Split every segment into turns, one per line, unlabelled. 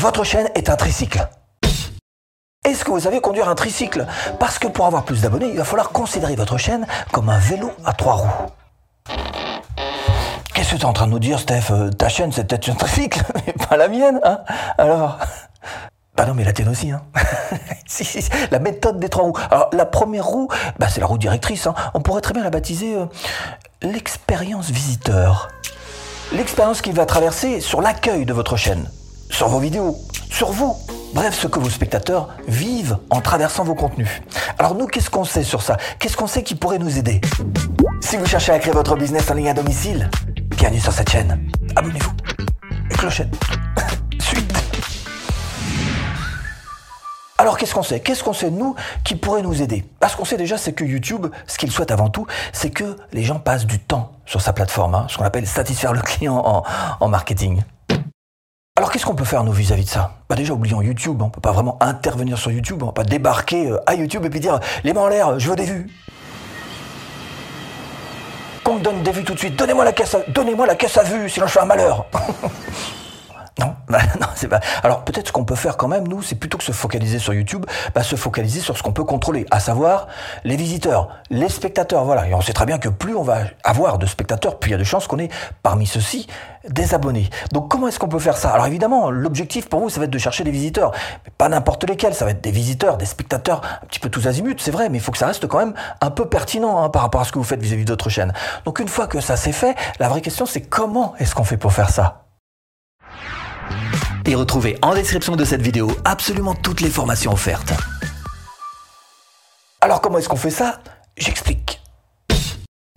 votre chaîne est un tricycle. Est-ce que vous savez conduire un tricycle? Parce que pour avoir plus d'abonnés, il va falloir considérer votre chaîne comme un vélo à trois roues. Qu'est-ce que tu es en train de nous dire, Steph? Euh, Ta chaîne, c'est peut-être un tricycle, mais pas la mienne, hein? Alors? Bah non, mais la tienne aussi, hein La méthode des trois roues. Alors, la première roue, bah, c'est la roue directrice. hein. On pourrait très bien la baptiser euh, l'expérience visiteur. L'expérience qui va traverser sur l'accueil de votre chaîne, sur vos vidéos, sur vous. Bref, ce que vos spectateurs vivent en traversant vos contenus. Alors nous, qu'est-ce qu'on sait sur ça? Qu'est-ce qu'on sait qui pourrait nous aider? Si vous cherchez à créer votre business en ligne à domicile, bienvenue sur cette chaîne. Abonnez-vous. Et clochette. Suite. Alors qu'est-ce qu'on sait? Qu'est-ce qu'on sait nous qui pourrait nous aider? Parce qu'on sait déjà, c'est que YouTube, ce qu'il souhaite avant tout, c'est que les gens passent du temps sur sa plateforme, hein, ce qu'on appelle satisfaire le client en, en marketing. Alors qu'est-ce qu'on peut faire nous vis-à-vis de ça? Bah déjà oublions YouTube, on peut pas vraiment intervenir sur YouTube, on va pas débarquer euh, à YouTube et puis dire les mains en l'air, je veux des vues. Qu'on me donne des vues tout de suite, donnez-moi la caisse à, donnez-moi la caisse à vues, sinon je fais un malheur. Bah. Alors peut-être ce qu'on peut faire quand même, nous, c'est plutôt que se focaliser sur YouTube, bah, se focaliser sur ce qu'on peut contrôler, à savoir les visiteurs, les spectateurs, voilà. Et on sait très bien que plus on va avoir de spectateurs, plus il y a de chances qu'on ait parmi ceux-ci des abonnés. Donc comment est-ce qu'on peut faire ça? Alors évidemment, l'objectif pour vous, ça va être de chercher des visiteurs, mais pas n'importe lesquels. Ça va être des visiteurs, des spectateurs, un petit peu tous azimuts, c'est vrai, mais il faut que ça reste quand même un peu pertinent hein, par rapport à ce que vous faites vis-à-vis de votre chaîne. Donc une fois que ça c'est fait, la vraie question c'est comment est-ce qu'on fait pour faire ça?
Et retrouvez en description de cette vidéo absolument toutes les formations offertes.
Alors comment est-ce qu'on fait ça? J'explique.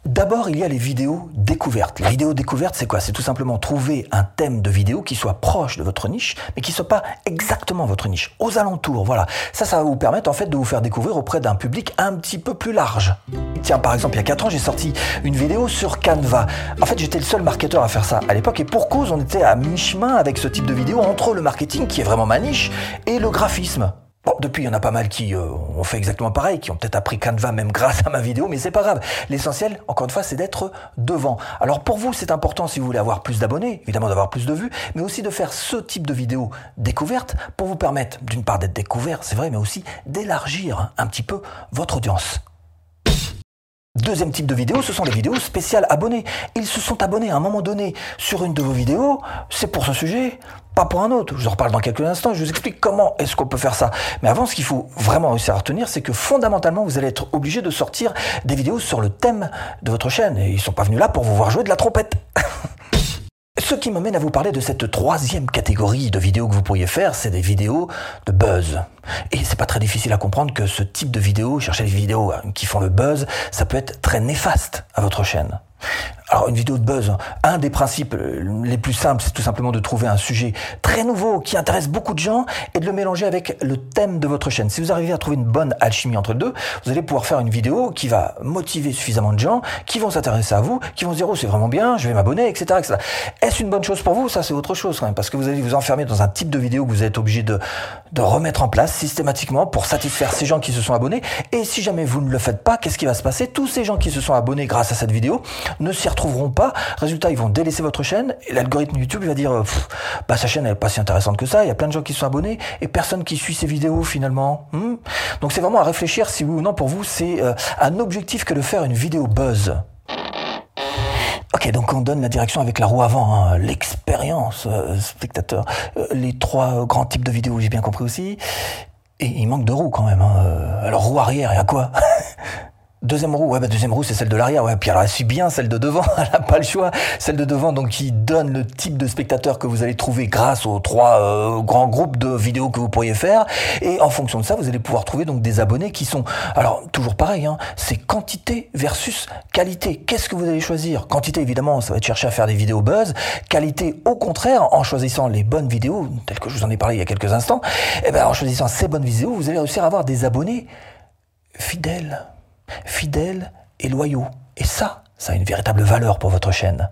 D'abord, il y a les vidéos découvertes. Les vidéos découvertes, c'est quoi? C'est tout simplement trouver un thème de vidéo qui soit proche de votre niche, mais qui soit pas exactement votre niche, aux alentours. Voilà. Ça, ça va vous permettre en fait de vous faire découvrir auprès d'un public un petit peu plus large. Tiens, par exemple, il y a 4 ans, j'ai sorti une vidéo sur Canva. En fait, j'étais le seul marketeur à faire ça à l'époque, et pour cause, on était à mi-chemin avec ce type de vidéo entre le marketing, qui est vraiment ma niche, et le graphisme. Bon, depuis, il y en a pas mal qui euh, ont fait exactement pareil, qui ont peut-être appris Canva même grâce à ma vidéo, mais c'est pas grave. L'essentiel, encore une fois, c'est d'être devant. Alors pour vous, c'est important si vous voulez avoir plus d'abonnés, évidemment d'avoir plus de vues, mais aussi de faire ce type de vidéo découverte pour vous permettre, d'une part, d'être découvert, c'est vrai, mais aussi d'élargir un petit peu votre audience. Deuxième type de vidéo, ce sont les vidéos spéciales abonnés. Ils se sont abonnés à un moment donné sur une de vos vidéos, c'est pour ce sujet, pas pour un autre. Je vous en reparle dans quelques instants, je vous explique comment est-ce qu'on peut faire ça. Mais avant, ce qu'il faut vraiment réussir à retenir, c'est que fondamentalement, vous allez être obligé de sortir des vidéos sur le thème de votre chaîne. Et ils sont pas venus là pour vous voir jouer de la trompette. Ce qui m'amène à vous parler de cette troisième catégorie de vidéos que vous pourriez faire, c'est des vidéos de buzz. Et c'est pas très difficile à comprendre que ce type de vidéo, chercher des vidéos hein, qui font le buzz, ça peut être très néfaste à votre chaîne. Alors une vidéo de buzz, un des principes les plus simples, c'est tout simplement de trouver un sujet très nouveau qui intéresse beaucoup de gens et de le mélanger avec le thème de votre chaîne. Si vous arrivez à trouver une bonne alchimie entre les deux, vous allez pouvoir faire une vidéo qui va motiver suffisamment de gens, qui vont s'intéresser à vous, qui vont dire oh c'est vraiment bien, je vais m'abonner, etc.. Est-ce une bonne chose pour vous? Ça c'est autre chose parce que vous allez vous enfermer dans un type de vidéo que vous êtes obligé de, remettre en place systématiquement pour satisfaire ces gens qui se sont abonnés. Et si jamais vous ne le faites pas, qu'est-ce qui va se passer? Tous ces gens qui se sont abonnés grâce à cette vidéo ne s'y retrouveront pas. Résultat, ils vont délaisser votre chaîne et l'algorithme YouTube va dire Pff, bah sa chaîne elle est pas si intéressante que ça. Il y a plein de gens qui sont abonnés et personne qui suit ces vidéos finalement. Hmm Donc c'est vraiment à réfléchir si oui ou non pour vous c'est euh, un objectif que de faire une vidéo buzz. Ok, donc on donne la direction avec la roue avant, hein, l'expérience euh, spectateur, Euh, les trois euh, grands types de vidéos, j'ai bien compris aussi. Et il manque de roue quand même. hein. Euh, Alors roue arrière, et à quoi? Deuxième roue, ouais, bah deuxième roue, c'est celle de l'arrière, ouais. Puis alors, elle suit bien celle de devant, elle n'a pas le choix. Celle de devant, donc, qui donne le type de spectateur que vous allez trouver grâce aux trois euh, grands groupes de vidéos que vous pourriez faire. Et en fonction de ça, vous allez pouvoir trouver donc des abonnés qui sont, alors, toujours pareil, hein, c'est quantité versus qualité. Qu'est-ce que vous allez choisir? Quantité, évidemment, ça va être chercher à faire des vidéos buzz. Qualité, au contraire, en choisissant les bonnes vidéos, telles que je vous en ai parlé il y a quelques instants, et ben, en choisissant ces bonnes vidéos, vous allez réussir à avoir des abonnés fidèles fidèles et loyaux. Et ça, ça a une véritable valeur pour votre chaîne.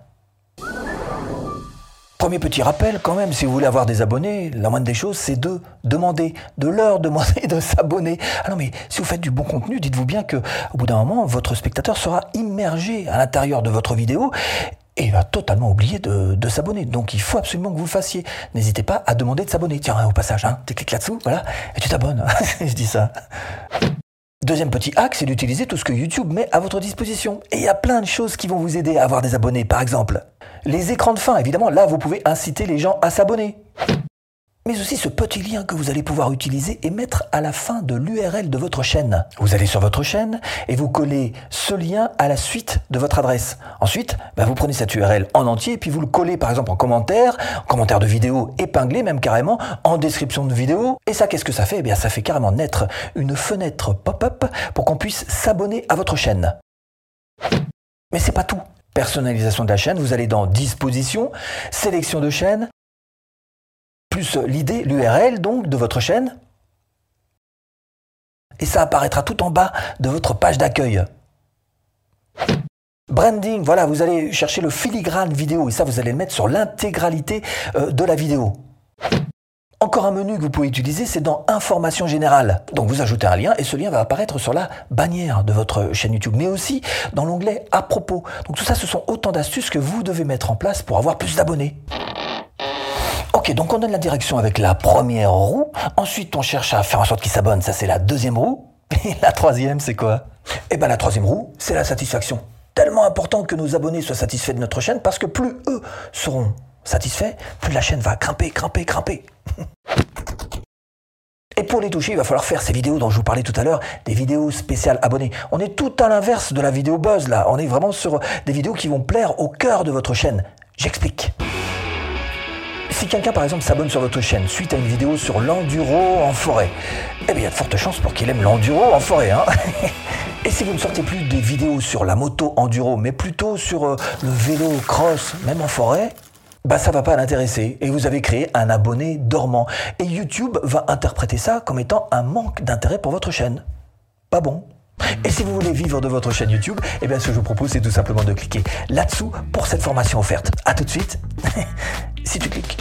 Premier petit rappel, quand même, si vous voulez avoir des abonnés, la moindre des choses, c'est de demander, de leur demander de s'abonner. Ah non, mais si vous faites du bon contenu, dites-vous bien que, au bout d'un moment, votre spectateur sera immergé à l'intérieur de votre vidéo et va totalement oublier de, s'abonner. Donc il faut absolument que vous le fassiez. N'hésitez pas à demander de s'abonner. Tiens, au passage, hein, tu cliques là-dessous, voilà, et tu t'abonnes. Je dis ça. Deuxième petit hack, c'est d'utiliser tout ce que YouTube met à votre disposition. Et il y a plein de choses qui vont vous aider à avoir des abonnés, par exemple. Les écrans de fin, évidemment, là, vous pouvez inciter les gens à s'abonner mais aussi ce petit lien que vous allez pouvoir utiliser et mettre à la fin de l'URL de votre chaîne. Vous allez sur votre chaîne et vous collez ce lien à la suite de votre adresse. Ensuite, bah, vous prenez cette URL en entier et puis vous le collez par exemple en commentaire, en commentaire de vidéo épinglé même carrément, en description de vidéo. Et ça, qu'est-ce que ça fait? Eh bien, ça fait carrément naître une fenêtre pop-up pour qu'on puisse s'abonner à votre chaîne. Mais c'est pas tout personnalisation de la chaîne, vous allez dans Disposition, Sélection de chaîne, plus l'idée, l'URL donc de votre chaîne. Et ça apparaîtra tout en bas de votre page d'accueil. Branding, voilà, vous allez chercher le filigrane vidéo et ça vous allez le mettre sur l'intégralité euh, de la vidéo. Encore un menu que vous pouvez utiliser, c'est dans Information générale. Donc vous ajoutez un lien et ce lien va apparaître sur la bannière de votre chaîne YouTube, mais aussi dans l'onglet À propos. Donc tout ça, ce sont autant d'astuces que vous devez mettre en place pour avoir plus d'abonnés. Ok, donc on donne la direction avec la première roue. Ensuite, on cherche à faire en sorte qu'ils s'abonnent. Ça, c'est la deuxième roue. Et la troisième, c'est quoi? Eh bien, la troisième roue, c'est la satisfaction. Tellement important que nos abonnés soient satisfaits de notre chaîne parce que plus eux seront satisfaits, plus la chaîne va grimper, grimper, grimper. Et pour les toucher, il va falloir faire ces vidéos dont je vous parlais tout à l'heure, des vidéos spéciales abonnés. On est tout à l'inverse de la vidéo buzz là. On est vraiment sur des vidéos qui vont plaire au cœur de votre chaîne. J'explique. Si quelqu'un par exemple s'abonne sur votre chaîne suite à une vidéo sur l'enduro en forêt, eh bien il y a de fortes chances pour qu'il aime l'enduro en forêt. Hein Et si vous ne sortez plus des vidéos sur la moto enduro, mais plutôt sur euh, le vélo cross, même en forêt, bah ça va pas l'intéresser et vous avez créé un abonné dormant. Et YouTube va interpréter ça comme étant un manque d'intérêt pour votre chaîne. Pas bon. Et si vous voulez vivre de votre chaîne YouTube, eh bien ce que je vous propose c'est tout simplement de cliquer là-dessous pour cette formation offerte. A tout de suite, si tu cliques.